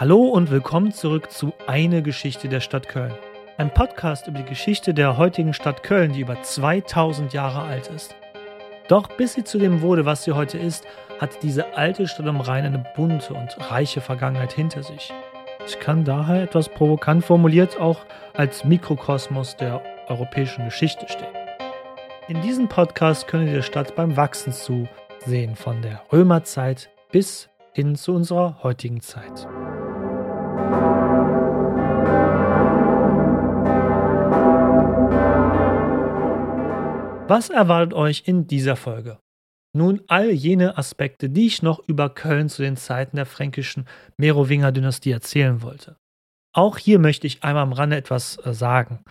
Hallo und willkommen zurück zu Eine Geschichte der Stadt Köln. Ein Podcast über die Geschichte der heutigen Stadt Köln, die über 2000 Jahre alt ist. Doch bis sie zu dem wurde, was sie heute ist, hat diese alte Stadt am Rhein eine bunte und reiche Vergangenheit hinter sich. Ich kann daher etwas provokant formuliert auch als Mikrokosmos der europäischen Geschichte stehen. In diesem Podcast können ihr der Stadt beim Wachsen zusehen, von der Römerzeit bis hin zu unserer heutigen Zeit. Was erwartet euch in dieser Folge? Nun all jene Aspekte, die ich noch über Köln zu den Zeiten der fränkischen Merowinger-Dynastie erzählen wollte. Auch hier möchte ich einmal am Rande etwas äh, sagen.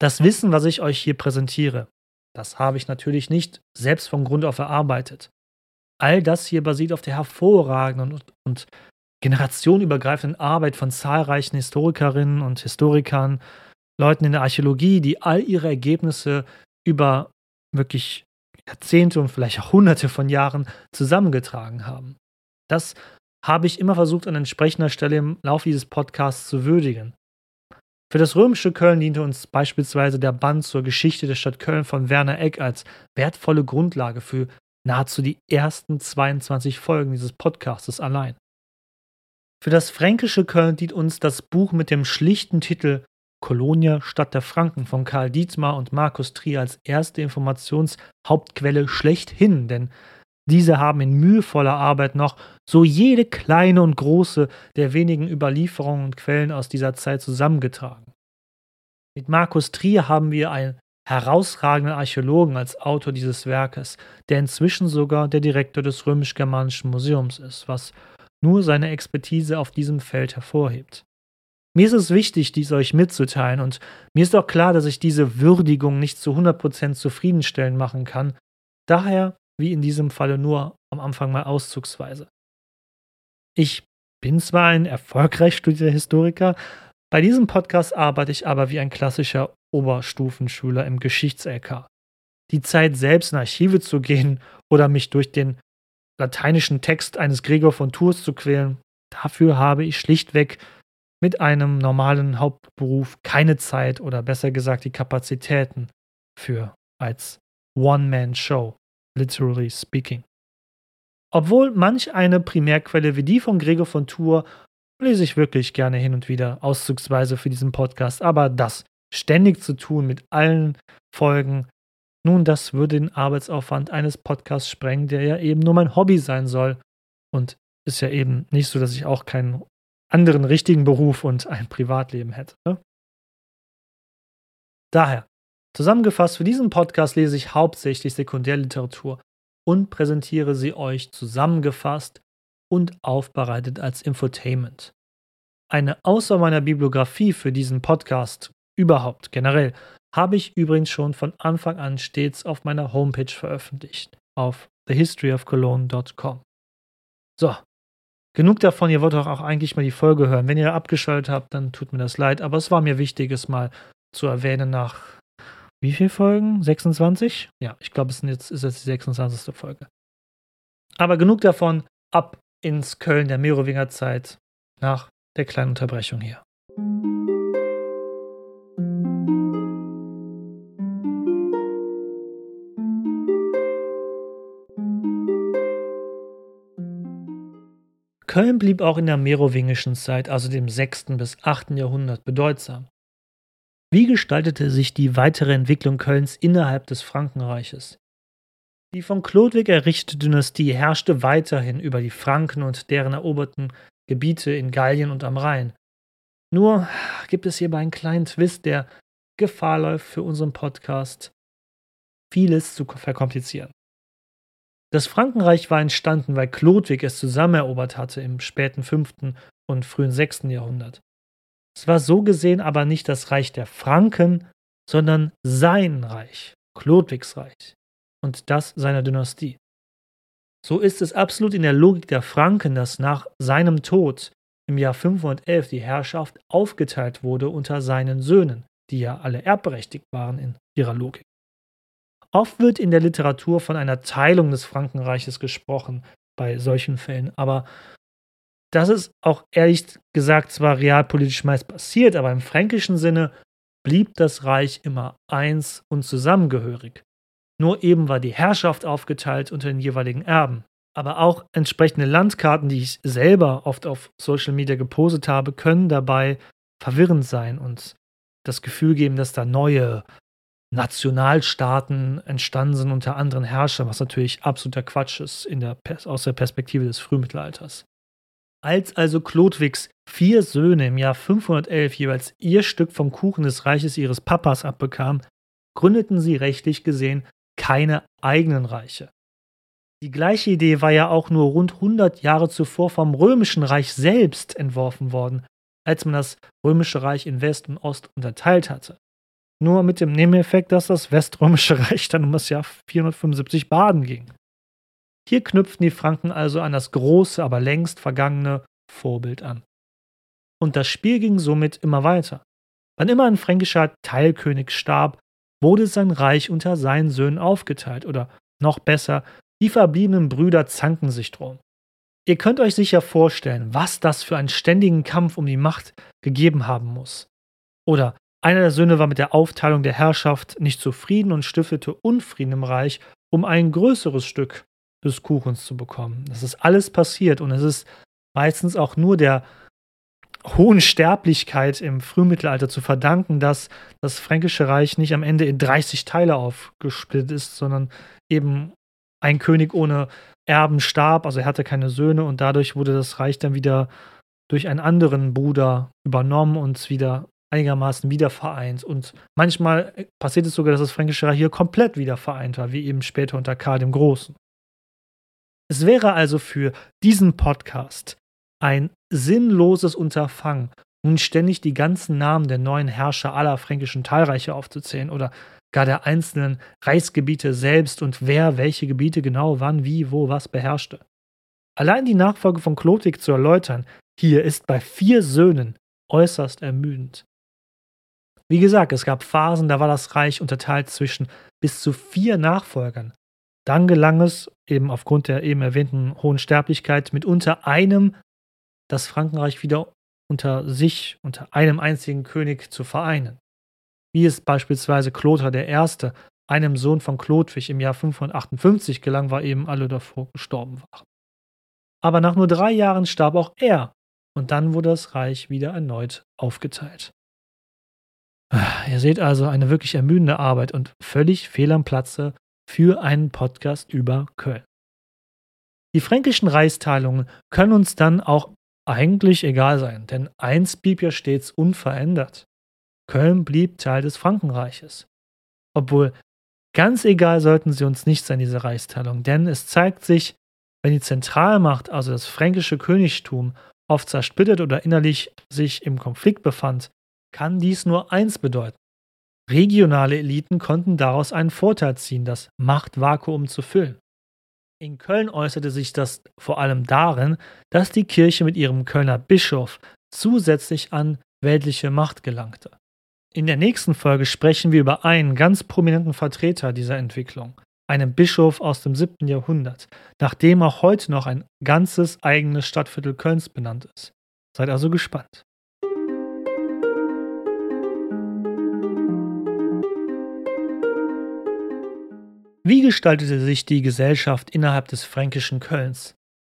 Das Wissen, was ich euch hier präsentiere, das habe ich natürlich nicht selbst von Grund auf erarbeitet. All das hier basiert auf der hervorragenden und, und generationenübergreifenden Arbeit von zahlreichen Historikerinnen und Historikern, Leuten in der Archäologie, die all ihre Ergebnisse über wirklich Jahrzehnte und vielleicht auch Hunderte von Jahren zusammengetragen haben. Das habe ich immer versucht, an entsprechender Stelle im Laufe dieses Podcasts zu würdigen. Für das römische Köln diente uns beispielsweise der Band zur Geschichte der Stadt Köln von Werner Eck als wertvolle Grundlage für nahezu die ersten 22 Folgen dieses Podcastes allein. Für das fränkische Köln dient uns das Buch mit dem schlichten Titel Kolonia Stadt der Franken von Karl Dietmar und Markus Trier als erste Informationshauptquelle schlechthin, denn diese haben in mühevoller Arbeit noch so jede kleine und große der wenigen Überlieferungen und Quellen aus dieser Zeit zusammengetragen. Mit Markus Trier haben wir einen herausragenden Archäologen als Autor dieses Werkes, der inzwischen sogar der Direktor des Römisch-Germanischen Museums ist, was nur seine Expertise auf diesem Feld hervorhebt. Mir ist es wichtig, dies euch mitzuteilen und mir ist auch klar, dass ich diese Würdigung nicht zu 100% zufriedenstellend machen kann. Daher, wie in diesem Falle, nur am Anfang mal auszugsweise. Ich bin zwar ein erfolgreich studierter Historiker, bei diesem Podcast arbeite ich aber wie ein klassischer Oberstufenschüler im Geschichts-LK. Die Zeit selbst in Archive zu gehen oder mich durch den lateinischen Text eines Gregor von Tours zu quälen, dafür habe ich schlichtweg mit einem normalen Hauptberuf keine Zeit oder besser gesagt die Kapazitäten für als One-Man-Show, literally speaking. Obwohl manch eine Primärquelle wie die von Gregor von Tour lese ich wirklich gerne hin und wieder, auszugsweise für diesen Podcast, aber das ständig zu tun mit allen Folgen, nun, das würde den Arbeitsaufwand eines Podcasts sprengen, der ja eben nur mein Hobby sein soll. Und ist ja eben nicht so, dass ich auch keinen anderen richtigen Beruf und ein Privatleben hätte. Ne? Daher, zusammengefasst, für diesen Podcast lese ich hauptsächlich Sekundärliteratur und präsentiere sie euch zusammengefasst und aufbereitet als Infotainment. Eine Auswahl meiner Bibliografie für diesen Podcast überhaupt generell habe ich übrigens schon von Anfang an stets auf meiner Homepage veröffentlicht, auf thehistoryofcologne.com. So, Genug davon, ihr wollt doch auch eigentlich mal die Folge hören. Wenn ihr abgeschaltet habt, dann tut mir das leid, aber es war mir wichtig, es mal zu erwähnen nach wie viel Folgen? 26? Ja, ich glaube, es ist jetzt, ist jetzt die 26. Folge. Aber genug davon, ab ins Köln der Merowinger Zeit nach der kleinen Unterbrechung hier. Köln blieb auch in der merowingischen Zeit, also dem 6. bis 8. Jahrhundert, bedeutsam. Wie gestaltete sich die weitere Entwicklung Kölns innerhalb des Frankenreiches? Die von Chlodwig errichtete Dynastie herrschte weiterhin über die Franken und deren eroberten Gebiete in Gallien und am Rhein. Nur gibt es hierbei einen kleinen Twist, der Gefahr läuft für unseren Podcast, vieles zu verkomplizieren. Das Frankenreich war entstanden, weil Chlodwig es zusammenerobert hatte im späten 5. und frühen 6. Jahrhundert. Es war so gesehen aber nicht das Reich der Franken, sondern sein Reich, Chlodwigs Reich und das seiner Dynastie. So ist es absolut in der Logik der Franken, dass nach seinem Tod im Jahr 511 die Herrschaft aufgeteilt wurde unter seinen Söhnen, die ja alle erbberechtigt waren in ihrer Logik. Oft wird in der Literatur von einer Teilung des Frankenreiches gesprochen bei solchen Fällen, aber das ist auch ehrlich gesagt zwar realpolitisch meist passiert, aber im fränkischen Sinne blieb das Reich immer eins und zusammengehörig. Nur eben war die Herrschaft aufgeteilt unter den jeweiligen Erben. Aber auch entsprechende Landkarten, die ich selber oft auf Social Media gepostet habe, können dabei verwirrend sein und das Gefühl geben, dass da neue Nationalstaaten entstanden sind unter anderen Herrschern, was natürlich absoluter Quatsch ist in der, aus der Perspektive des Frühmittelalters. Als also Chlodwigs vier Söhne im Jahr 511 jeweils ihr Stück vom Kuchen des Reiches ihres Papas abbekamen, gründeten sie rechtlich gesehen keine eigenen Reiche. Die gleiche Idee war ja auch nur rund 100 Jahre zuvor vom Römischen Reich selbst entworfen worden, als man das Römische Reich in West und Ost unterteilt hatte. Nur mit dem Nebeneffekt, dass das Weströmische Reich dann um das Jahr 475 baden ging. Hier knüpften die Franken also an das große, aber längst vergangene Vorbild an. Und das Spiel ging somit immer weiter. Wann immer ein fränkischer Teilkönig starb, wurde sein Reich unter seinen Söhnen aufgeteilt oder noch besser, die verbliebenen Brüder zanken sich drum. Ihr könnt euch sicher vorstellen, was das für einen ständigen Kampf um die Macht gegeben haben muss. Oder einer der Söhne war mit der Aufteilung der Herrschaft nicht zufrieden und stiftete Unfrieden im Reich, um ein größeres Stück des Kuchens zu bekommen. Das ist alles passiert und es ist meistens auch nur der hohen Sterblichkeit im Frühmittelalter zu verdanken, dass das Fränkische Reich nicht am Ende in 30 Teile aufgesplittet ist, sondern eben ein König ohne Erben starb, also er hatte keine Söhne und dadurch wurde das Reich dann wieder durch einen anderen Bruder übernommen und wieder einigermaßen wiedervereint. Und manchmal passiert es sogar, dass das Fränkische Reich hier komplett wieder vereint war, wie eben später unter Karl dem Großen. Es wäre also für diesen Podcast ein sinnloses Unterfangen, nun ständig die ganzen Namen der neuen Herrscher aller fränkischen Teilreiche aufzuzählen oder gar der einzelnen Reichsgebiete selbst und wer welche Gebiete genau wann, wie, wo, was beherrschte. Allein die Nachfolge von Klotik zu erläutern, hier ist bei vier Söhnen äußerst ermüdend. Wie gesagt, es gab Phasen, da war das Reich unterteilt zwischen bis zu vier Nachfolgern. Dann gelang es, eben aufgrund der eben erwähnten hohen Sterblichkeit, mit unter einem das Frankenreich wieder unter sich, unter einem einzigen König zu vereinen. Wie es beispielsweise Kloter I., einem Sohn von Chlodwig im Jahr 558 gelang, weil eben alle davor gestorben waren. Aber nach nur drei Jahren starb auch er und dann wurde das Reich wieder erneut aufgeteilt. Ihr seht also eine wirklich ermüdende Arbeit und völlig fehl am Platze für einen Podcast über Köln. Die fränkischen Reichsteilungen können uns dann auch eigentlich egal sein, denn eins blieb ja stets unverändert. Köln blieb Teil des Frankenreiches. Obwohl ganz egal sollten sie uns nicht sein, diese Reichsteilung, denn es zeigt sich, wenn die Zentralmacht, also das fränkische Königtum, oft zersplittert oder innerlich sich im Konflikt befand, kann dies nur eins bedeuten. Regionale Eliten konnten daraus einen Vorteil ziehen, das Machtvakuum zu füllen. In Köln äußerte sich das vor allem darin, dass die Kirche mit ihrem Kölner Bischof zusätzlich an weltliche Macht gelangte. In der nächsten Folge sprechen wir über einen ganz prominenten Vertreter dieser Entwicklung, einen Bischof aus dem 7. Jahrhundert, nach dem auch heute noch ein ganzes eigenes Stadtviertel Kölns benannt ist. Seid also gespannt. Wie gestaltete sich die Gesellschaft innerhalb des fränkischen Kölns?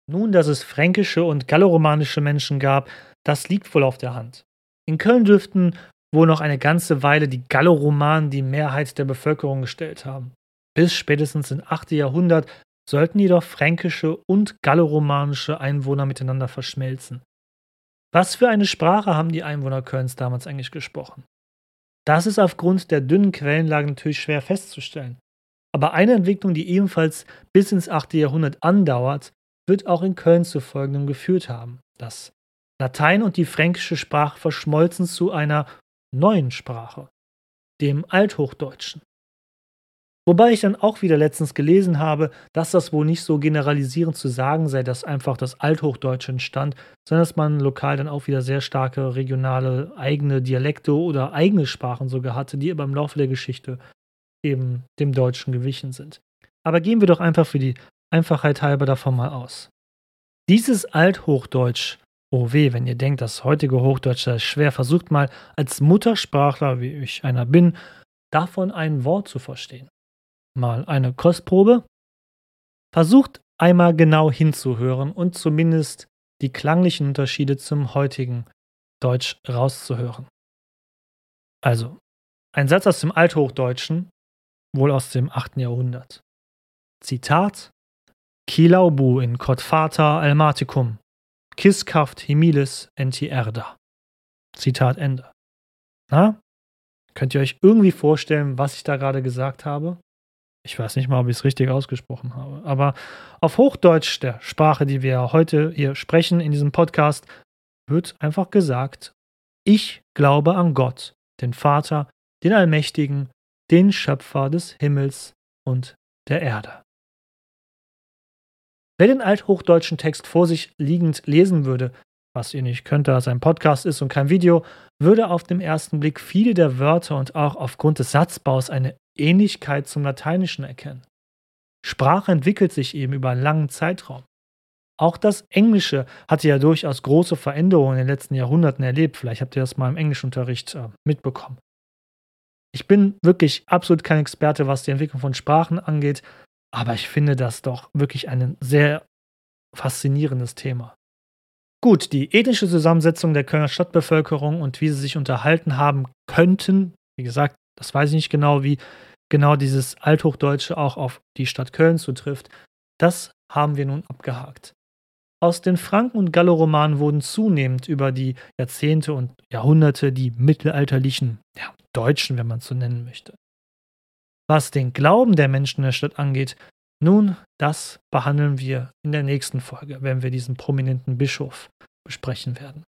Nun, dass es fränkische und galloromanische Menschen gab, das liegt wohl auf der Hand. In Köln dürften wohl noch eine ganze Weile die Galloromanen die Mehrheit der Bevölkerung gestellt haben. Bis spätestens im 8. Jahrhundert sollten jedoch fränkische und galloromanische Einwohner miteinander verschmelzen. Was für eine Sprache haben die Einwohner Kölns damals eigentlich gesprochen? Das ist aufgrund der dünnen Quellenlage natürlich schwer festzustellen. Aber eine Entwicklung, die ebenfalls bis ins 8. Jahrhundert andauert, wird auch in Köln zu folgendem geführt haben. Das Latein und die fränkische Sprache verschmolzen zu einer neuen Sprache, dem Althochdeutschen. Wobei ich dann auch wieder letztens gelesen habe, dass das wohl nicht so generalisierend zu sagen sei, dass einfach das Althochdeutsche entstand, sondern dass man lokal dann auch wieder sehr starke regionale eigene Dialekte oder eigene Sprachen sogar hatte, die aber im Laufe der Geschichte eben dem Deutschen gewichen sind. Aber gehen wir doch einfach für die Einfachheit halber davon mal aus. Dieses Althochdeutsch Oh weh, wenn ihr denkt, das heutige Hochdeutsch ist schwer, versucht mal als Muttersprachler, wie ich einer bin, davon ein Wort zu verstehen. Mal eine Kostprobe. Versucht einmal genau hinzuhören und zumindest die klanglichen Unterschiede zum heutigen Deutsch rauszuhören. Also, ein Satz aus dem Althochdeutschen, wohl aus dem 8. Jahrhundert. Zitat Kilaubu in Codfata Almaticum, Kiskaft Himilis enti erda. Zitat Ende. Na? Könnt ihr euch irgendwie vorstellen, was ich da gerade gesagt habe? Ich weiß nicht mal, ob ich es richtig ausgesprochen habe. Aber auf Hochdeutsch, der Sprache, die wir heute hier sprechen in diesem Podcast, wird einfach gesagt, ich glaube an Gott, den Vater, den Allmächtigen, den Schöpfer des Himmels und der Erde. Wer den althochdeutschen Text vor sich liegend lesen würde, was ihr nicht könnt, da es ein Podcast ist und kein Video, würde auf den ersten Blick viele der Wörter und auch aufgrund des Satzbaus eine Ähnlichkeit zum Lateinischen erkennen. Sprache entwickelt sich eben über einen langen Zeitraum. Auch das Englische hatte ja durchaus große Veränderungen in den letzten Jahrhunderten erlebt. Vielleicht habt ihr das mal im Englischunterricht äh, mitbekommen. Ich bin wirklich absolut kein Experte, was die Entwicklung von Sprachen angeht, aber ich finde das doch wirklich ein sehr faszinierendes Thema. Gut, die ethnische Zusammensetzung der Kölner Stadtbevölkerung und wie sie sich unterhalten haben könnten, wie gesagt, das weiß ich nicht genau, wie genau dieses Althochdeutsche auch auf die Stadt Köln zutrifft. Das haben wir nun abgehakt. Aus den Franken- und Galloromanen wurden zunehmend über die Jahrzehnte und Jahrhunderte die mittelalterlichen ja, Deutschen, wenn man so nennen möchte. Was den Glauben der Menschen in der Stadt angeht, nun, das behandeln wir in der nächsten Folge, wenn wir diesen prominenten Bischof besprechen werden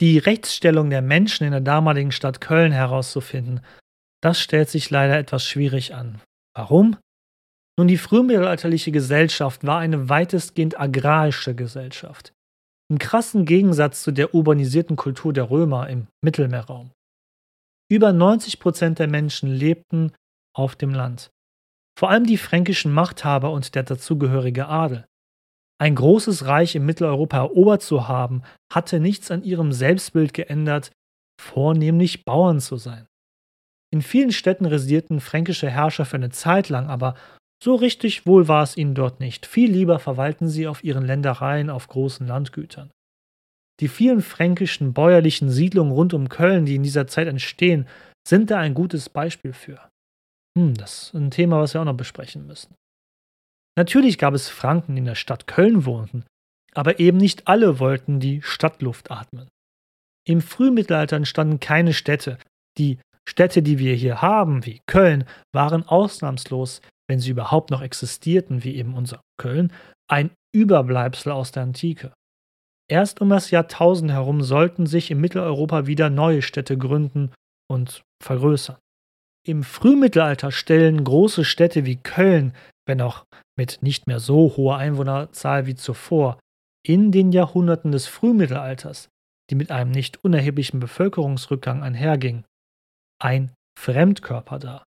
die Rechtsstellung der Menschen in der damaligen Stadt Köln herauszufinden, das stellt sich leider etwas schwierig an. Warum? Nun, die frühmittelalterliche Gesellschaft war eine weitestgehend agrarische Gesellschaft. Im krassen Gegensatz zu der urbanisierten Kultur der Römer im Mittelmeerraum. Über 90 Prozent der Menschen lebten auf dem Land. Vor allem die fränkischen Machthaber und der dazugehörige Adel. Ein großes Reich in Mitteleuropa erobert zu haben, hatte nichts an ihrem Selbstbild geändert, vornehmlich Bauern zu sein. In vielen Städten residierten fränkische Herrscher für eine Zeit lang, aber so richtig wohl war es ihnen dort nicht. Viel lieber verwalten sie auf ihren Ländereien auf großen Landgütern. Die vielen fränkischen bäuerlichen Siedlungen rund um Köln, die in dieser Zeit entstehen, sind da ein gutes Beispiel für. Hm, das ist ein Thema, was wir auch noch besprechen müssen. Natürlich gab es Franken, die in der Stadt Köln wohnten, aber eben nicht alle wollten die Stadtluft atmen. Im Frühmittelalter entstanden keine Städte. Die Städte, die wir hier haben, wie Köln, waren ausnahmslos, wenn sie überhaupt noch existierten, wie eben unser Köln, ein Überbleibsel aus der Antike. Erst um das Jahrtausend herum sollten sich in Mitteleuropa wieder neue Städte gründen und vergrößern. Im Frühmittelalter stellen große Städte wie Köln, wenn auch mit nicht mehr so hoher Einwohnerzahl wie zuvor, in den Jahrhunderten des Frühmittelalters, die mit einem nicht unerheblichen Bevölkerungsrückgang einhergingen, ein Fremdkörper dar.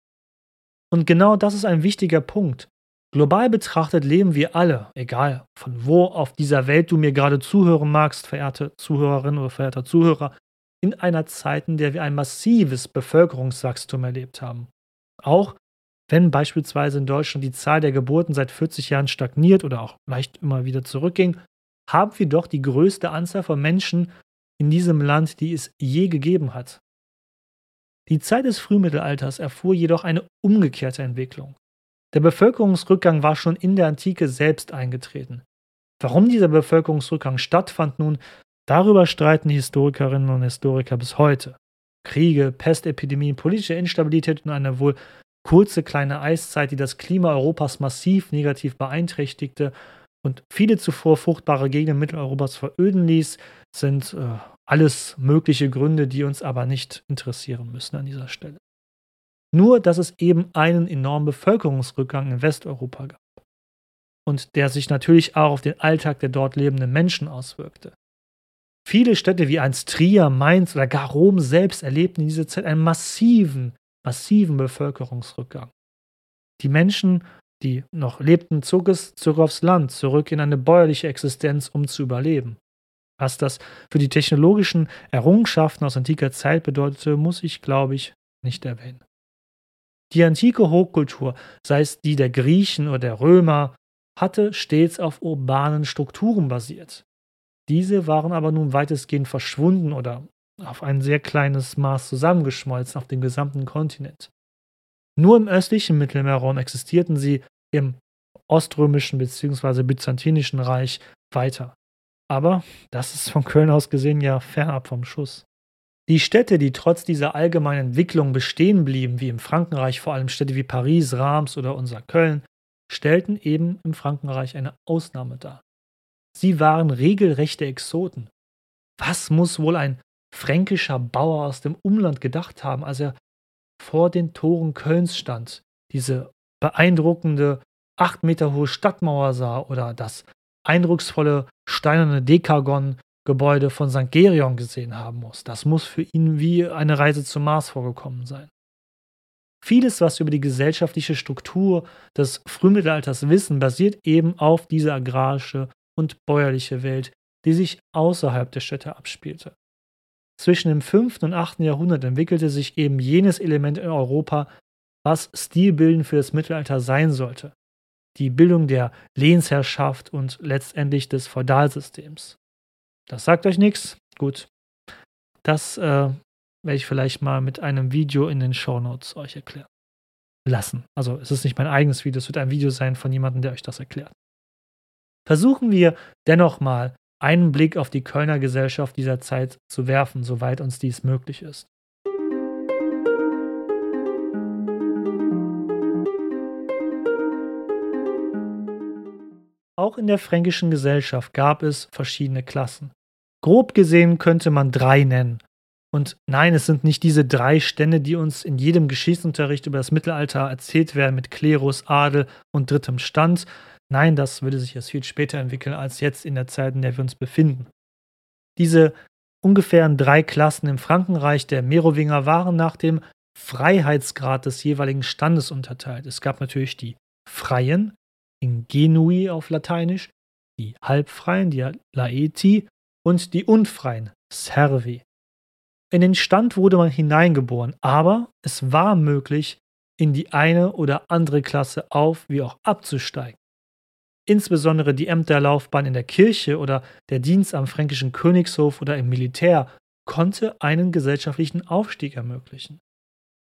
Und genau das ist ein wichtiger Punkt. Global betrachtet leben wir alle, egal von wo auf dieser Welt du mir gerade zuhören magst, verehrte Zuhörerin oder verehrter Zuhörer, in einer Zeit, in der wir ein massives Bevölkerungswachstum erlebt haben. Auch wenn beispielsweise in Deutschland die Zahl der Geburten seit 40 Jahren stagniert oder auch leicht immer wieder zurückging, haben wir doch die größte Anzahl von Menschen in diesem Land, die es je gegeben hat. Die Zeit des Frühmittelalters erfuhr jedoch eine umgekehrte Entwicklung. Der Bevölkerungsrückgang war schon in der Antike selbst eingetreten. Warum dieser Bevölkerungsrückgang stattfand nun, darüber streiten die Historikerinnen und Historiker bis heute. Kriege, Pestepidemien, politische Instabilität und eine wohl kurze kleine Eiszeit, die das Klima Europas massiv negativ beeinträchtigte und viele zuvor fruchtbare Gegenden Mitteleuropas veröden ließ, sind äh, alles mögliche Gründe, die uns aber nicht interessieren müssen an dieser Stelle. Nur, dass es eben einen enormen Bevölkerungsrückgang in Westeuropa gab und der sich natürlich auch auf den Alltag der dort lebenden Menschen auswirkte. Viele Städte wie einst Trier, Mainz oder gar Rom selbst erlebten in dieser Zeit einen massiven massiven Bevölkerungsrückgang. Die Menschen, die noch lebten, zog es zurück aufs Land, zurück in eine bäuerliche Existenz, um zu überleben. Was das für die technologischen Errungenschaften aus antiker Zeit bedeutete, muss ich, glaube ich, nicht erwähnen. Die antike Hochkultur, sei es die der Griechen oder der Römer, hatte stets auf urbanen Strukturen basiert. Diese waren aber nun weitestgehend verschwunden oder auf ein sehr kleines Maß zusammengeschmolzen auf dem gesamten Kontinent. Nur im östlichen Mittelmeerraum existierten sie im oströmischen bzw. byzantinischen Reich weiter. Aber das ist von Köln aus gesehen ja fernab vom Schuss. Die Städte, die trotz dieser allgemeinen Entwicklung bestehen blieben, wie im Frankenreich vor allem Städte wie Paris, Reims oder unser Köln, stellten eben im Frankenreich eine Ausnahme dar. Sie waren regelrechte Exoten. Was muss wohl ein fränkischer Bauer aus dem Umland gedacht haben, als er vor den Toren Kölns stand, diese beeindruckende acht Meter hohe Stadtmauer sah oder das eindrucksvolle steinerne Dekagon-Gebäude von St. Gerion gesehen haben muss. Das muss für ihn wie eine Reise zum Mars vorgekommen sein. Vieles, was wir über die gesellschaftliche Struktur des Frühmittelalters wissen, basiert eben auf dieser agrarische und bäuerliche Welt, die sich außerhalb der Städte abspielte. Zwischen dem 5. und 8. Jahrhundert entwickelte sich eben jenes Element in Europa, was stilbildend für das Mittelalter sein sollte. Die Bildung der Lehnsherrschaft und letztendlich des Feudalsystems. Das sagt euch nichts? Gut. Das äh, werde ich vielleicht mal mit einem Video in den Shownotes euch erklären. Lassen. Also es ist nicht mein eigenes Video, es wird ein Video sein von jemandem, der euch das erklärt. Versuchen wir dennoch mal einen Blick auf die Kölner Gesellschaft dieser Zeit zu werfen, soweit uns dies möglich ist. Auch in der fränkischen Gesellschaft gab es verschiedene Klassen. Grob gesehen könnte man drei nennen. Und nein, es sind nicht diese drei Stände, die uns in jedem Geschichtsunterricht über das Mittelalter erzählt werden mit Klerus, Adel und drittem Stand, Nein, das würde sich erst viel später entwickeln als jetzt in der Zeit, in der wir uns befinden. Diese ungefähren drei Klassen im Frankenreich der Merowinger waren nach dem Freiheitsgrad des jeweiligen Standes unterteilt. Es gab natürlich die Freien, Ingenui auf Lateinisch, die Halbfreien, die Laeti und die Unfreien, Servi. In den Stand wurde man hineingeboren, aber es war möglich, in die eine oder andere Klasse auf wie auch abzusteigen. Insbesondere die Ämterlaufbahn in der Kirche oder der Dienst am fränkischen Königshof oder im Militär konnte einen gesellschaftlichen Aufstieg ermöglichen.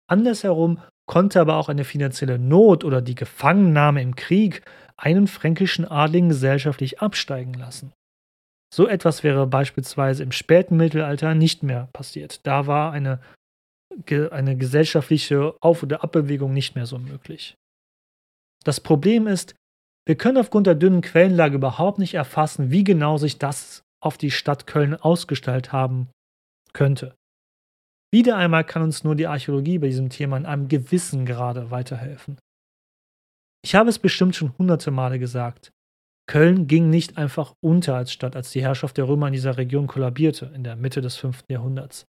Andersherum konnte aber auch eine finanzielle Not oder die Gefangennahme im Krieg einen fränkischen Adligen gesellschaftlich absteigen lassen. So etwas wäre beispielsweise im späten Mittelalter nicht mehr passiert. Da war eine, eine gesellschaftliche Auf- oder Abbewegung nicht mehr so möglich. Das Problem ist, wir können aufgrund der dünnen Quellenlage überhaupt nicht erfassen, wie genau sich das auf die Stadt Köln ausgestaltet haben könnte. Wieder einmal kann uns nur die Archäologie bei diesem Thema in einem gewissen Grade weiterhelfen. Ich habe es bestimmt schon hunderte Male gesagt. Köln ging nicht einfach unter als Stadt, als die Herrschaft der Römer in dieser Region kollabierte, in der Mitte des 5. Jahrhunderts.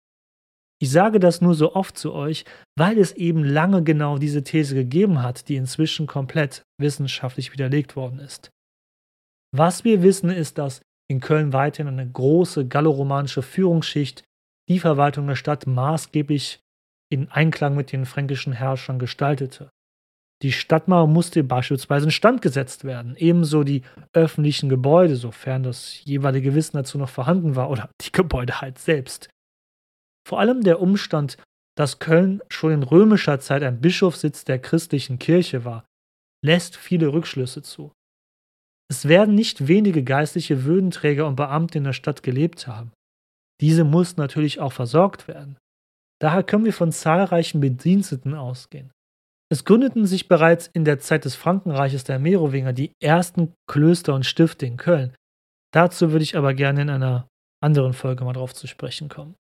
Ich sage das nur so oft zu euch, weil es eben lange genau diese These gegeben hat, die inzwischen komplett wissenschaftlich widerlegt worden ist. Was wir wissen, ist, dass in Köln weiterhin eine große galloromanische Führungsschicht die Verwaltung der Stadt maßgeblich in Einklang mit den fränkischen Herrschern gestaltete. Die Stadtmauer musste beispielsweise in Stand gesetzt werden, ebenso die öffentlichen Gebäude, sofern das jeweilige Wissen dazu noch vorhanden war, oder die Gebäude halt selbst. Vor allem der Umstand, dass Köln schon in römischer Zeit ein Bischofssitz der christlichen Kirche war, lässt viele Rückschlüsse zu. Es werden nicht wenige geistliche Würdenträger und Beamte in der Stadt gelebt haben. Diese mussten natürlich auch versorgt werden. Daher können wir von zahlreichen Bediensteten ausgehen. Es gründeten sich bereits in der Zeit des Frankenreiches der Merowinger die ersten Klöster und Stifte in Köln. Dazu würde ich aber gerne in einer anderen Folge mal drauf zu sprechen kommen.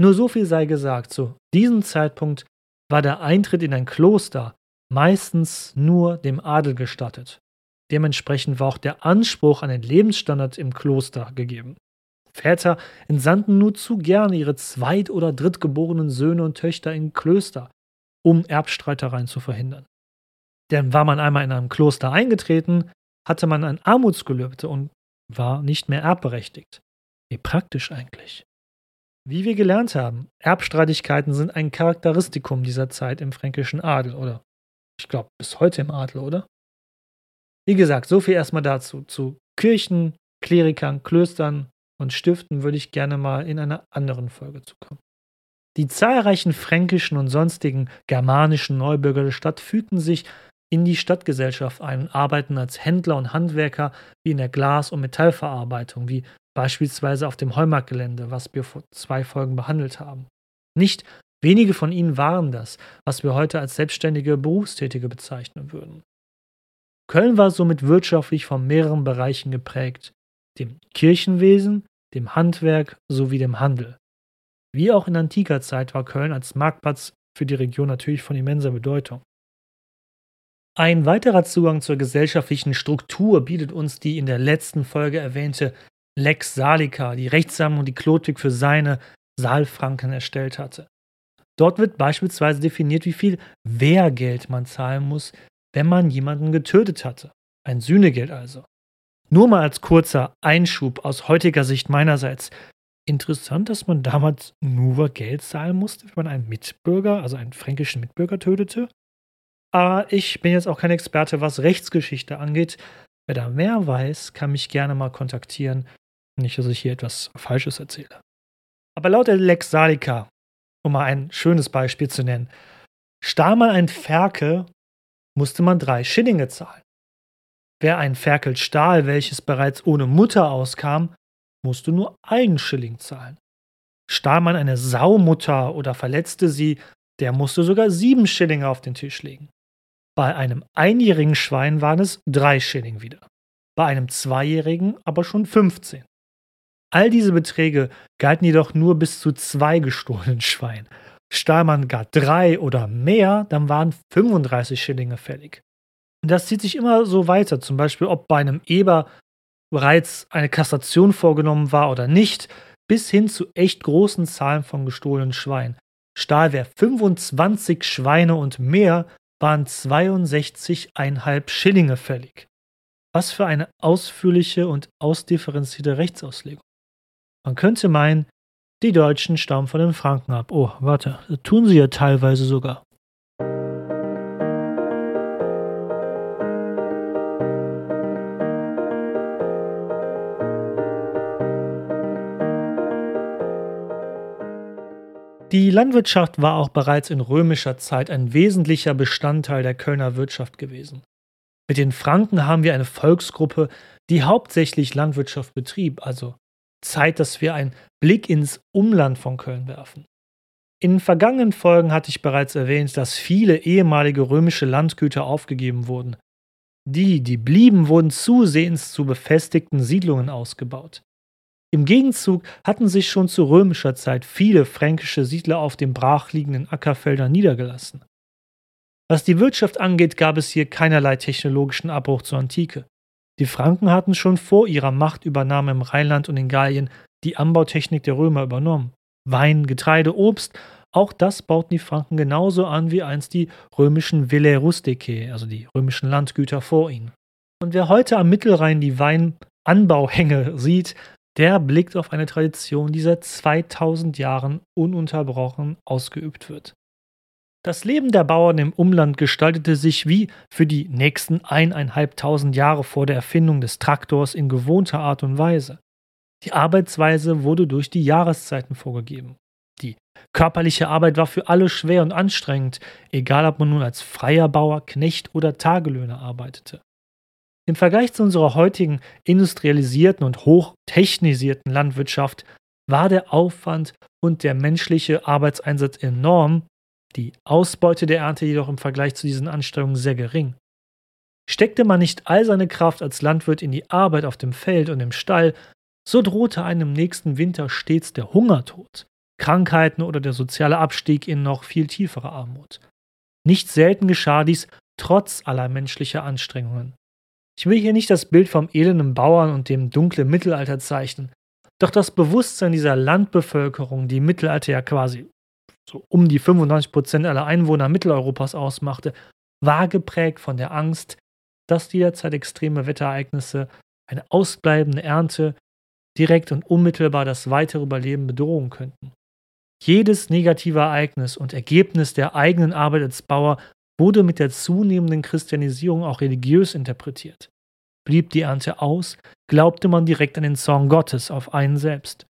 Nur so viel sei gesagt, zu diesem Zeitpunkt war der Eintritt in ein Kloster meistens nur dem Adel gestattet. Dementsprechend war auch der Anspruch an den Lebensstandard im Kloster gegeben. Väter entsandten nur zu gerne ihre zweit- oder drittgeborenen Söhne und Töchter in Klöster, um Erbstreitereien zu verhindern. Denn war man einmal in einem Kloster eingetreten, hatte man ein Armutsgelübde und war nicht mehr erbberechtigt. Wie praktisch eigentlich. Wie wir gelernt haben, Erbstreitigkeiten sind ein Charakteristikum dieser Zeit im fränkischen Adel, oder? Ich glaube, bis heute im Adel, oder? Wie gesagt, so viel erstmal dazu. Zu Kirchen, Klerikern, Klöstern und Stiften würde ich gerne mal in einer anderen Folge zukommen. Die zahlreichen fränkischen und sonstigen germanischen Neubürger der Stadt fügten sich in die Stadtgesellschaft ein und arbeiten als Händler und Handwerker wie in der Glas- und Metallverarbeitung, wie beispielsweise auf dem Heumarktgelände, was wir vor zwei Folgen behandelt haben. Nicht wenige von ihnen waren das, was wir heute als selbstständige Berufstätige bezeichnen würden. Köln war somit wirtschaftlich von mehreren Bereichen geprägt, dem Kirchenwesen, dem Handwerk sowie dem Handel. Wie auch in antiker Zeit war Köln als Marktplatz für die Region natürlich von immenser Bedeutung. Ein weiterer Zugang zur gesellschaftlichen Struktur bietet uns die in der letzten Folge erwähnte Lex Salica, die Rechtssammlung, die Chlodwig für seine Saalfranken erstellt hatte. Dort wird beispielsweise definiert, wie viel Wehrgeld man zahlen muss, wenn man jemanden getötet hatte. Ein Sühnegeld also. Nur mal als kurzer Einschub aus heutiger Sicht meinerseits. Interessant, dass man damals nur Geld zahlen musste, wenn man einen Mitbürger, also einen fränkischen Mitbürger tötete. Aber ich bin jetzt auch kein Experte, was Rechtsgeschichte angeht. Wer da mehr weiß, kann mich gerne mal kontaktieren. Nicht, dass ich hier etwas Falsches erzähle. Aber laut der Lex Salica, um mal ein schönes Beispiel zu nennen, stahl man ein Ferkel, musste man drei Schillinge zahlen. Wer ein Ferkel stahl, welches bereits ohne Mutter auskam, musste nur einen Schilling zahlen. Stahl man eine Saumutter oder verletzte sie, der musste sogar sieben Schillinge auf den Tisch legen. Bei einem einjährigen Schwein waren es drei Schilling wieder. Bei einem zweijährigen aber schon 15. All diese Beträge galten jedoch nur bis zu zwei gestohlenen Schweinen. Stahl man gar drei oder mehr, dann waren 35 Schillinge fällig. Und das zieht sich immer so weiter, zum Beispiel ob bei einem Eber bereits eine Kassation vorgenommen war oder nicht, bis hin zu echt großen Zahlen von gestohlenen Schweinen. Stahl wer 25 Schweine und mehr, waren 62,5 Schillinge fällig. Was für eine ausführliche und ausdifferenzierte Rechtsauslegung. Man könnte meinen, die Deutschen stammen von den Franken ab. Oh, warte, das tun sie ja teilweise sogar. Die Landwirtschaft war auch bereits in römischer Zeit ein wesentlicher Bestandteil der Kölner Wirtschaft gewesen. Mit den Franken haben wir eine Volksgruppe, die hauptsächlich Landwirtschaft betrieb, also Zeit, dass wir einen Blick ins Umland von Köln werfen. In vergangenen Folgen hatte ich bereits erwähnt, dass viele ehemalige römische Landgüter aufgegeben wurden. Die, die blieben, wurden zusehends zu befestigten Siedlungen ausgebaut. Im Gegenzug hatten sich schon zu römischer Zeit viele fränkische Siedler auf den brachliegenden Ackerfeldern niedergelassen. Was die Wirtschaft angeht, gab es hier keinerlei technologischen Abbruch zur Antike. Die Franken hatten schon vor ihrer Machtübernahme im Rheinland und in Gallien die Anbautechnik der Römer übernommen. Wein, Getreide, Obst, auch das bauten die Franken genauso an wie einst die römischen Villae Rusticae, also die römischen Landgüter vor ihnen. Und wer heute am Mittelrhein die Weinanbauhänge sieht, der blickt auf eine Tradition, die seit 2000 Jahren ununterbrochen ausgeübt wird. Das Leben der Bauern im Umland gestaltete sich wie für die nächsten eineinhalbtausend Jahre vor der Erfindung des Traktors in gewohnter Art und Weise. Die Arbeitsweise wurde durch die Jahreszeiten vorgegeben. Die körperliche Arbeit war für alle schwer und anstrengend, egal ob man nun als freier Bauer, Knecht oder Tagelöhner arbeitete. Im Vergleich zu unserer heutigen industrialisierten und hochtechnisierten Landwirtschaft war der Aufwand und der menschliche Arbeitseinsatz enorm, die Ausbeute der Ernte jedoch im Vergleich zu diesen Anstrengungen sehr gering. Steckte man nicht all seine Kraft als Landwirt in die Arbeit auf dem Feld und im Stall, so drohte einem im nächsten Winter stets der Hungertod, Krankheiten oder der soziale Abstieg in noch viel tiefere Armut. Nicht selten geschah dies trotz aller menschlicher Anstrengungen. Ich will hier nicht das Bild vom elenden Bauern und dem dunklen Mittelalter zeichnen, doch das Bewusstsein dieser Landbevölkerung, die im Mittelalter ja quasi so um die 95 Prozent aller Einwohner Mitteleuropas ausmachte, war geprägt von der Angst, dass jederzeit extreme Wetterereignisse, eine ausbleibende Ernte direkt und unmittelbar das weitere Überleben bedrohen könnten. Jedes negative Ereignis und Ergebnis der eigenen Arbeit als Bauer wurde mit der zunehmenden Christianisierung auch religiös interpretiert. Blieb die Ernte aus, glaubte man direkt an den Zorn Gottes auf einen selbst.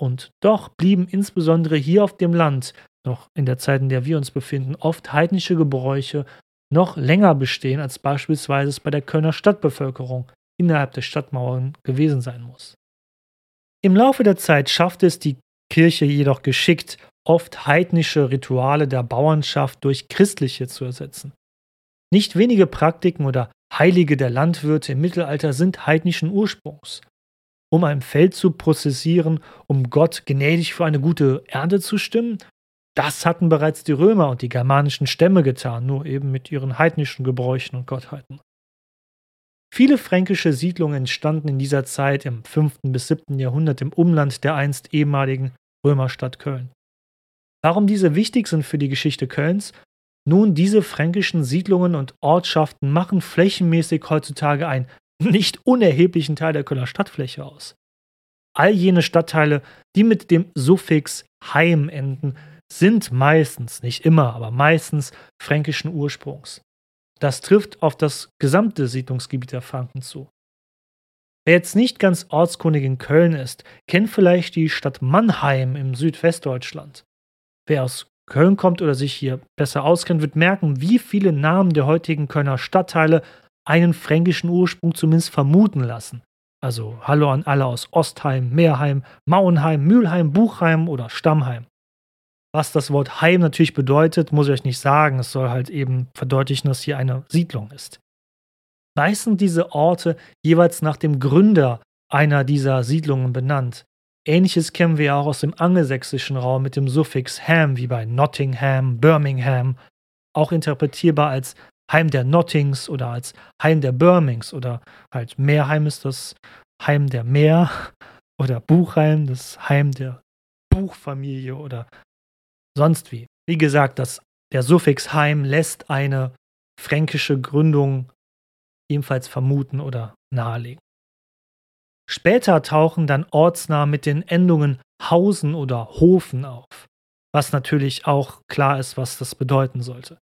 Und doch blieben insbesondere hier auf dem Land, noch in der Zeit, in der wir uns befinden, oft heidnische Gebräuche noch länger bestehen, als beispielsweise es bei der Kölner Stadtbevölkerung innerhalb der Stadtmauern gewesen sein muss. Im Laufe der Zeit schaffte es die Kirche jedoch geschickt, oft heidnische Rituale der Bauernschaft durch christliche zu ersetzen. Nicht wenige Praktiken oder Heilige der Landwirte im Mittelalter sind heidnischen Ursprungs. Um ein Feld zu prozessieren, um Gott gnädig für eine gute Ernte zu stimmen, das hatten bereits die Römer und die germanischen Stämme getan, nur eben mit ihren heidnischen Gebräuchen und Gottheiten. Viele fränkische Siedlungen entstanden in dieser Zeit im 5. bis 7. Jahrhundert im Umland der einst ehemaligen Römerstadt Köln. Warum diese wichtig sind für die Geschichte Kölns? Nun, diese fränkischen Siedlungen und Ortschaften machen flächenmäßig heutzutage einen nicht unerheblichen Teil der Kölner Stadtfläche aus. All jene Stadtteile, die mit dem Suffix Heim enden, sind meistens, nicht immer, aber meistens fränkischen Ursprungs. Das trifft auf das gesamte Siedlungsgebiet der Franken zu. Wer jetzt nicht ganz ortskundig in Köln ist, kennt vielleicht die Stadt Mannheim im Südwestdeutschland. Wer aus Köln kommt oder sich hier besser auskennt, wird merken, wie viele Namen der heutigen Kölner Stadtteile einen fränkischen Ursprung zumindest vermuten lassen. Also Hallo an alle aus Ostheim, Meerheim, Mauenheim, Mülheim, Buchheim oder Stammheim. Was das Wort Heim natürlich bedeutet, muss ich euch nicht sagen. Es soll halt eben verdeutlichen, dass hier eine Siedlung ist. Meist sind diese Orte jeweils nach dem Gründer einer dieser Siedlungen benannt. Ähnliches kennen wir auch aus dem angelsächsischen Raum mit dem Suffix Ham, wie bei Nottingham, Birmingham, auch interpretierbar als Heim der Nottings oder als Heim der Birmings oder halt Meerheim ist das Heim der Meer oder Buchheim, das Heim der Buchfamilie oder sonst wie. Wie gesagt, das, der Suffix Heim lässt eine fränkische Gründung ebenfalls vermuten oder nahelegen. Später tauchen dann Ortsnamen mit den Endungen Hausen oder Hofen auf, was natürlich auch klar ist, was das bedeuten sollte.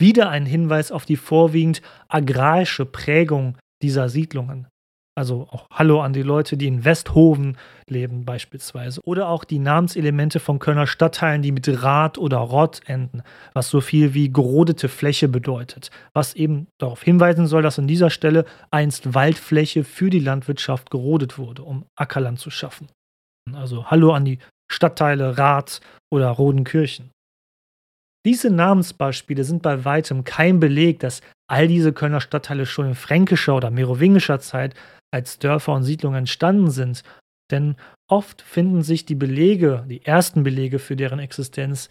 Wieder ein Hinweis auf die vorwiegend agrarische Prägung dieser Siedlungen. Also auch Hallo an die Leute, die in Westhoven leben beispielsweise. Oder auch die Namenselemente von Kölner Stadtteilen, die mit Rad oder Rott enden, was so viel wie gerodete Fläche bedeutet. Was eben darauf hinweisen soll, dass an dieser Stelle einst Waldfläche für die Landwirtschaft gerodet wurde, um Ackerland zu schaffen. Also Hallo an die Stadtteile Rath oder Rodenkirchen. Diese Namensbeispiele sind bei weitem kein Beleg, dass all diese Kölner Stadtteile schon in fränkischer oder merowingischer Zeit als Dörfer und Siedlungen entstanden sind, denn oft finden sich die Belege, die ersten Belege für deren Existenz,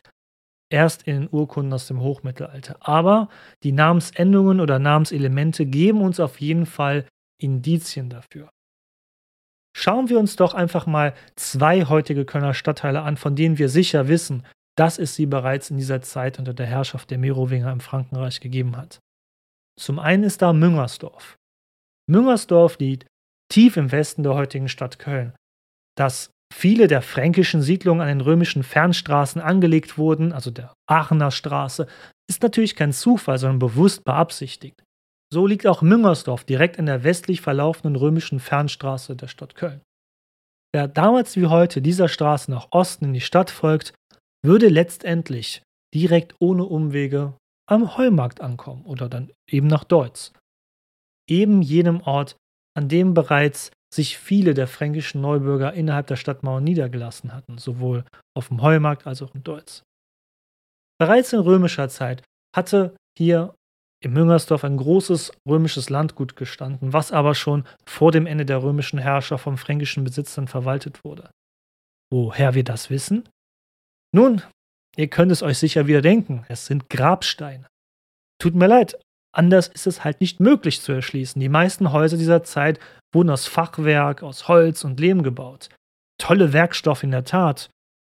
erst in den Urkunden aus dem Hochmittelalter. Aber die Namensendungen oder Namenselemente geben uns auf jeden Fall Indizien dafür. Schauen wir uns doch einfach mal zwei heutige Kölner Stadtteile an, von denen wir sicher wissen, dass es sie bereits in dieser Zeit unter der Herrschaft der Merowinger im Frankenreich gegeben hat. Zum einen ist da Müngersdorf. Müngersdorf liegt tief im Westen der heutigen Stadt Köln. Dass viele der fränkischen Siedlungen an den römischen Fernstraßen angelegt wurden, also der Aachener Straße, ist natürlich kein Zufall, sondern bewusst beabsichtigt. So liegt auch Müngersdorf direkt an der westlich verlaufenden römischen Fernstraße der Stadt Köln. Wer damals wie heute dieser Straße nach Osten in die Stadt folgt, würde letztendlich direkt ohne Umwege am Heumarkt ankommen oder dann eben nach Deutz. Eben jenem Ort, an dem bereits sich viele der fränkischen Neubürger innerhalb der Stadtmauer niedergelassen hatten, sowohl auf dem Heumarkt als auch in Deutz. Bereits in römischer Zeit hatte hier im Müngersdorf ein großes römisches Landgut gestanden, was aber schon vor dem Ende der römischen Herrscher vom fränkischen Besitzern verwaltet wurde. Woher wir das wissen? Nun, ihr könnt es euch sicher wieder denken, es sind Grabsteine. Tut mir leid, Anders ist es halt nicht möglich zu erschließen. Die meisten Häuser dieser Zeit wurden aus Fachwerk, aus Holz und Lehm gebaut. Tolle Werkstoffe in der Tat,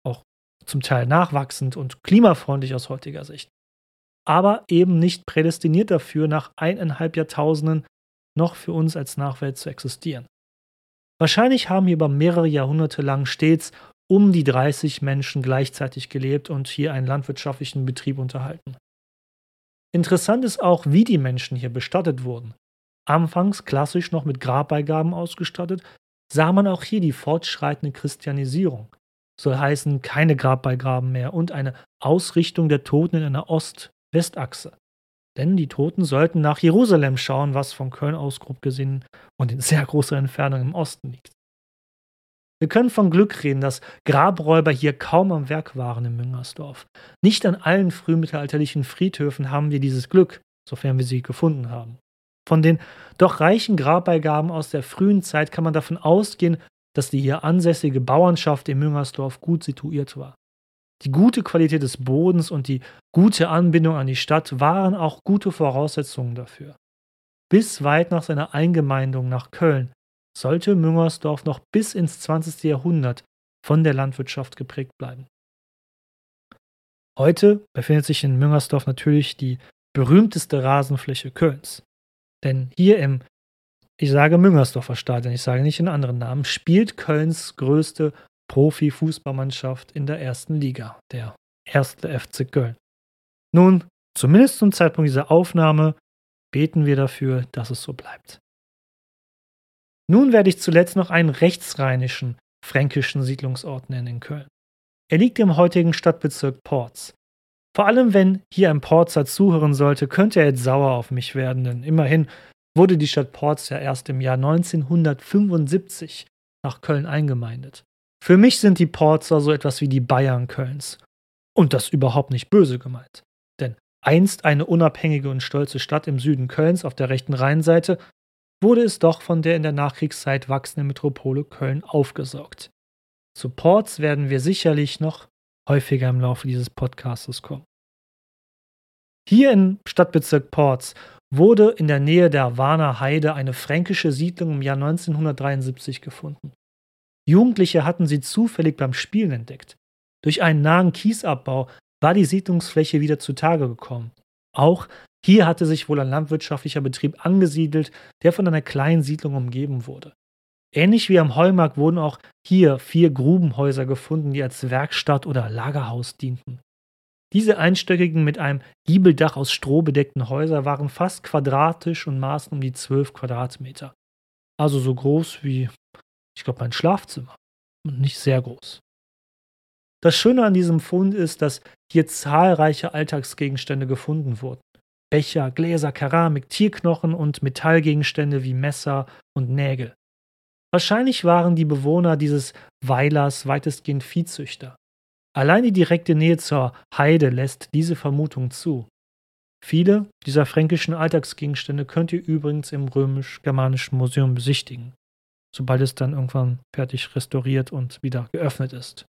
auch zum Teil nachwachsend und klimafreundlich aus heutiger Sicht. Aber eben nicht prädestiniert dafür, nach eineinhalb Jahrtausenden noch für uns als Nachwelt zu existieren. Wahrscheinlich haben hier über mehrere Jahrhunderte lang stets um die 30 Menschen gleichzeitig gelebt und hier einen landwirtschaftlichen Betrieb unterhalten. Interessant ist auch, wie die Menschen hier bestattet wurden. Anfangs klassisch noch mit Grabbeigaben ausgestattet, sah man auch hier die fortschreitende Christianisierung. Soll heißen, keine Grabbeigaben mehr und eine Ausrichtung der Toten in einer Ost-West-Achse. Denn die Toten sollten nach Jerusalem schauen, was von Köln aus grob gesehen und in sehr großer Entfernung im Osten liegt. Wir können von Glück reden, dass Grabräuber hier kaum am Werk waren in Müngersdorf. Nicht an allen frühmittelalterlichen Friedhöfen haben wir dieses Glück, sofern wir sie gefunden haben. Von den doch reichen Grabbeigaben aus der frühen Zeit kann man davon ausgehen, dass die hier ansässige Bauernschaft in Müngersdorf gut situiert war. Die gute Qualität des Bodens und die gute Anbindung an die Stadt waren auch gute Voraussetzungen dafür. Bis weit nach seiner Eingemeindung nach Köln sollte Müngersdorf noch bis ins 20. Jahrhundert von der Landwirtschaft geprägt bleiben. Heute befindet sich in Müngersdorf natürlich die berühmteste Rasenfläche Kölns. Denn hier im, ich sage Müngersdorfer Stadion, ich sage nicht in anderen Namen, spielt Kölns größte Profi-Fußballmannschaft in der ersten Liga, der erste FC Köln. Nun, zumindest zum Zeitpunkt dieser Aufnahme, beten wir dafür, dass es so bleibt. Nun werde ich zuletzt noch einen rechtsrheinischen fränkischen Siedlungsort nennen in Köln. Er liegt im heutigen Stadtbezirk Porz. Vor allem, wenn hier ein Porzer zuhören sollte, könnte er jetzt sauer auf mich werden, denn immerhin wurde die Stadt Porz ja erst im Jahr 1975 nach Köln eingemeindet. Für mich sind die Porzer so etwas wie die Bayern Kölns. Und das überhaupt nicht böse gemeint. Denn einst eine unabhängige und stolze Stadt im Süden Kölns auf der rechten Rheinseite, wurde es doch von der in der Nachkriegszeit wachsenden Metropole Köln aufgesaugt. Zu Ports werden wir sicherlich noch häufiger im Laufe dieses Podcasts kommen. Hier im Stadtbezirk Ports wurde in der Nähe der Warner Heide eine fränkische Siedlung im Jahr 1973 gefunden. Jugendliche hatten sie zufällig beim Spielen entdeckt. Durch einen nahen Kiesabbau war die Siedlungsfläche wieder zutage gekommen. Auch hier hatte sich wohl ein landwirtschaftlicher Betrieb angesiedelt, der von einer kleinen Siedlung umgeben wurde. Ähnlich wie am Heumarkt wurden auch hier vier Grubenhäuser gefunden, die als Werkstatt oder Lagerhaus dienten. Diese einstöckigen mit einem Giebeldach aus Stroh bedeckten Häuser waren fast quadratisch und maßen um die zwölf Quadratmeter. Also so groß wie, ich glaube, mein Schlafzimmer. Und nicht sehr groß. Das Schöne an diesem Fund ist, dass hier zahlreiche Alltagsgegenstände gefunden wurden. Becher, Gläser, Keramik, Tierknochen und Metallgegenstände wie Messer und Nägel. Wahrscheinlich waren die Bewohner dieses Weilers weitestgehend Viehzüchter. Allein die direkte Nähe zur Heide lässt diese Vermutung zu. Viele dieser fränkischen Alltagsgegenstände könnt ihr übrigens im römisch-germanischen Museum besichtigen, sobald es dann irgendwann fertig restauriert und wieder geöffnet ist.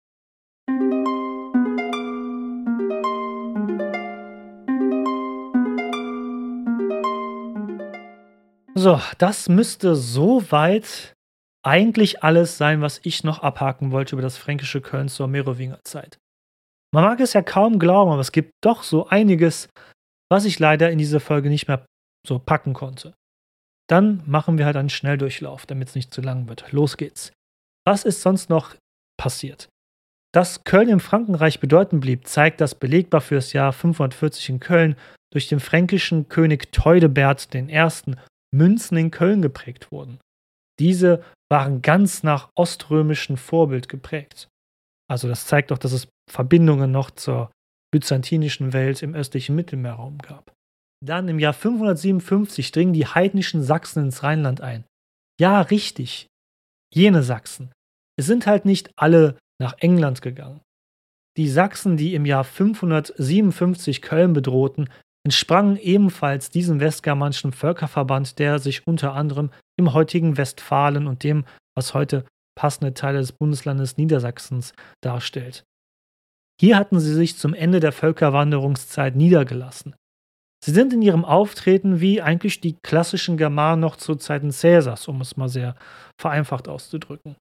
So, das müsste soweit eigentlich alles sein, was ich noch abhaken wollte über das fränkische Köln zur Merowinger Zeit. Man mag es ja kaum glauben, aber es gibt doch so einiges, was ich leider in dieser Folge nicht mehr so packen konnte. Dann machen wir halt einen Schnelldurchlauf, damit es nicht zu lang wird. Los geht's. Was ist sonst noch passiert? Dass Köln im Frankenreich bedeutend blieb, zeigt das belegbar für das Jahr 540 in Köln durch den fränkischen König Teudebert I. Münzen in Köln geprägt wurden. Diese waren ganz nach oströmischem Vorbild geprägt. Also das zeigt doch, dass es Verbindungen noch zur byzantinischen Welt im östlichen Mittelmeerraum gab. Dann im Jahr 557 dringen die heidnischen Sachsen ins Rheinland ein. Ja, richtig. Jene Sachsen. Es sind halt nicht alle nach England gegangen. Die Sachsen, die im Jahr 557 Köln bedrohten, entsprangen ebenfalls diesem westgermanischen Völkerverband, der sich unter anderem im heutigen Westfalen und dem, was heute passende Teile des Bundeslandes Niedersachsens darstellt. Hier hatten sie sich zum Ende der Völkerwanderungszeit niedergelassen. Sie sind in ihrem Auftreten wie eigentlich die klassischen Germanen noch zu Zeiten Cäsars, um es mal sehr vereinfacht auszudrücken.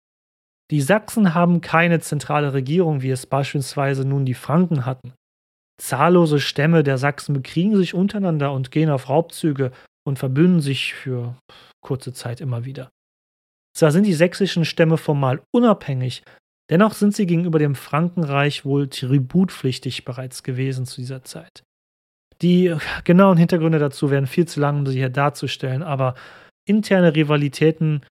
Die Sachsen haben keine zentrale Regierung, wie es beispielsweise nun die Franken hatten. Zahllose Stämme der Sachsen bekriegen sich untereinander und gehen auf Raubzüge und verbünden sich für kurze Zeit immer wieder. Zwar sind die sächsischen Stämme formal unabhängig, dennoch sind sie gegenüber dem Frankenreich wohl tributpflichtig bereits gewesen zu dieser Zeit. Die genauen Hintergründe dazu wären viel zu lang, um sie hier darzustellen, aber interne Rivalitäten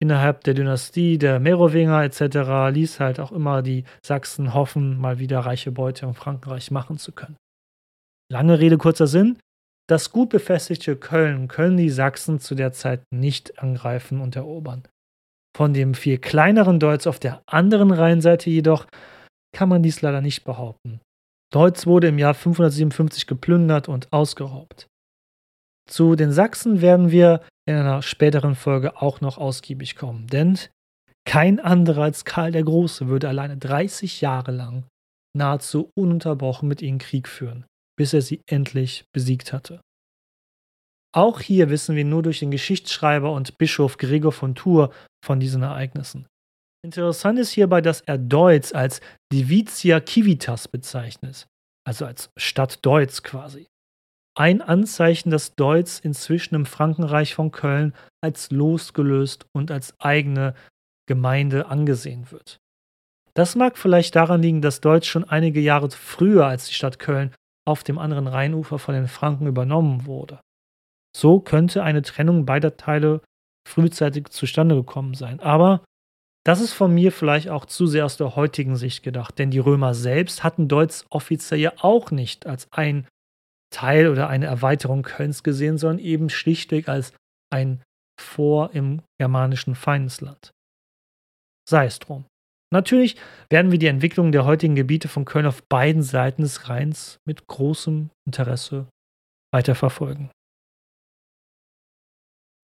innerhalb der Dynastie der Merowinger etc. ließ halt auch immer die Sachsen hoffen, mal wieder reiche Beute im Frankenreich machen zu können. Lange Rede, kurzer Sinn. Das gut befestigte Köln können die Sachsen zu der Zeit nicht angreifen und erobern. Von dem viel kleineren Deutz auf der anderen Rheinseite jedoch kann man dies leider nicht behaupten. Deutz wurde im Jahr 557 geplündert und ausgeraubt. Zu den Sachsen werden wir in einer späteren Folge auch noch ausgiebig kommen, denn kein anderer als Karl der Große würde alleine 30 Jahre lang nahezu ununterbrochen mit ihnen Krieg führen bis er sie endlich besiegt hatte. Auch hier wissen wir nur durch den Geschichtsschreiber und Bischof Gregor von Tours von diesen Ereignissen. Interessant ist hierbei, dass er Deutz als Divitia Civitas bezeichnet, also als Stadt Deutz quasi. Ein Anzeichen, dass Deutz inzwischen im Frankenreich von Köln als losgelöst und als eigene Gemeinde angesehen wird. Das mag vielleicht daran liegen, dass Deutz schon einige Jahre früher als die Stadt Köln auf dem anderen Rheinufer von den Franken übernommen wurde. So könnte eine Trennung beider Teile frühzeitig zustande gekommen sein. Aber das ist von mir vielleicht auch zu sehr aus der heutigen Sicht gedacht, denn die Römer selbst hatten Deutsch offiziell ja auch nicht als ein Teil oder eine Erweiterung Kölns gesehen, sondern eben schlichtweg als ein Vor im germanischen Feindesland. Sei es drum. Natürlich werden wir die Entwicklung der heutigen Gebiete von Köln auf beiden Seiten des Rheins mit großem Interesse weiterverfolgen.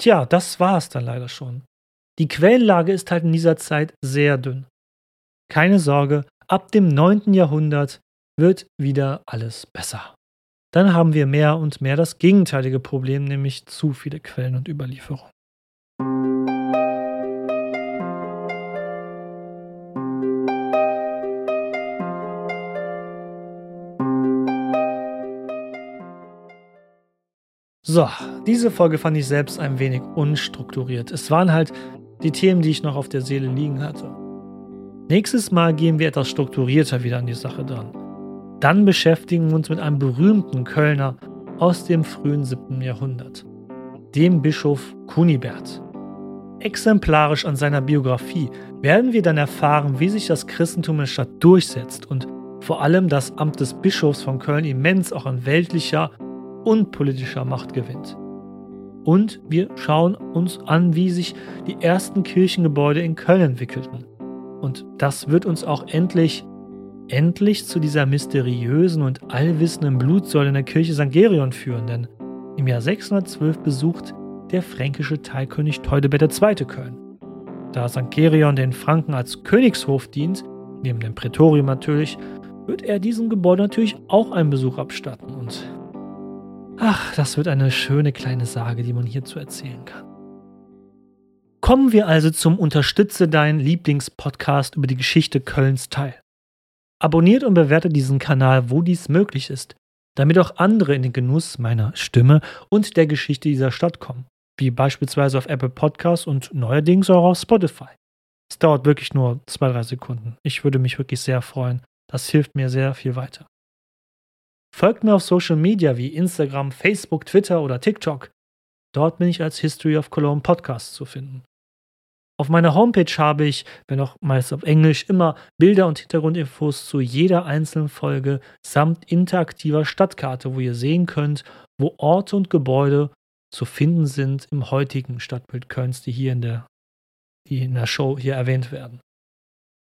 Tja, das war es dann leider schon. Die Quellenlage ist halt in dieser Zeit sehr dünn. Keine Sorge, ab dem 9. Jahrhundert wird wieder alles besser. Dann haben wir mehr und mehr das gegenteilige Problem, nämlich zu viele Quellen und Überlieferungen. So, diese Folge fand ich selbst ein wenig unstrukturiert. Es waren halt die Themen, die ich noch auf der Seele liegen hatte. Nächstes Mal gehen wir etwas strukturierter wieder an die Sache dran. Dann beschäftigen wir uns mit einem berühmten Kölner aus dem frühen 7. Jahrhundert, dem Bischof Kunibert. Exemplarisch an seiner Biografie werden wir dann erfahren, wie sich das Christentum in der Stadt durchsetzt und vor allem das Amt des Bischofs von Köln immens auch an weltlicher und politischer Macht gewinnt. Und wir schauen uns an, wie sich die ersten Kirchengebäude in Köln entwickelten. Und das wird uns auch endlich, endlich zu dieser mysteriösen und allwissenden Blutsäule in der Kirche St. Gerion führen, denn im Jahr 612 besucht der fränkische Teilkönig Teudebert II. Köln. Da St. Gerion den Franken als Königshof dient, neben dem Prätorium natürlich, wird er diesem Gebäude natürlich auch einen Besuch abstatten. Und Ach, das wird eine schöne kleine Sage, die man hierzu erzählen kann. Kommen wir also zum Unterstütze deinen Lieblingspodcast über die Geschichte Kölns teil. Abonniert und bewertet diesen Kanal, wo dies möglich ist, damit auch andere in den Genuss meiner Stimme und der Geschichte dieser Stadt kommen, wie beispielsweise auf Apple Podcasts und neuerdings auch auf Spotify. Es dauert wirklich nur zwei, drei Sekunden. Ich würde mich wirklich sehr freuen. Das hilft mir sehr viel weiter. Folgt mir auf Social Media wie Instagram, Facebook, Twitter oder TikTok. Dort bin ich als History of Cologne Podcast zu finden. Auf meiner Homepage habe ich, wenn auch meist auf Englisch, immer Bilder und Hintergrundinfos zu jeder einzelnen Folge samt interaktiver Stadtkarte, wo ihr sehen könnt, wo Orte und Gebäude zu finden sind im heutigen Stadtbild Kölns, die hier in der, die in der Show hier erwähnt werden.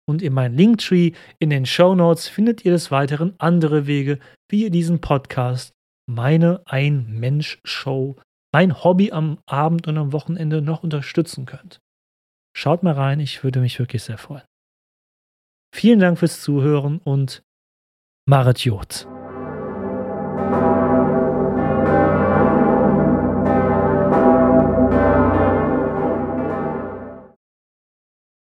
Und in meinem Linktree in den Show Notes findet ihr des Weiteren andere Wege, wie ihr diesen Podcast, meine Ein-Mensch-Show, mein Hobby am Abend und am Wochenende noch unterstützen könnt. Schaut mal rein, ich würde mich wirklich sehr freuen. Vielen Dank fürs Zuhören und Maret Jod.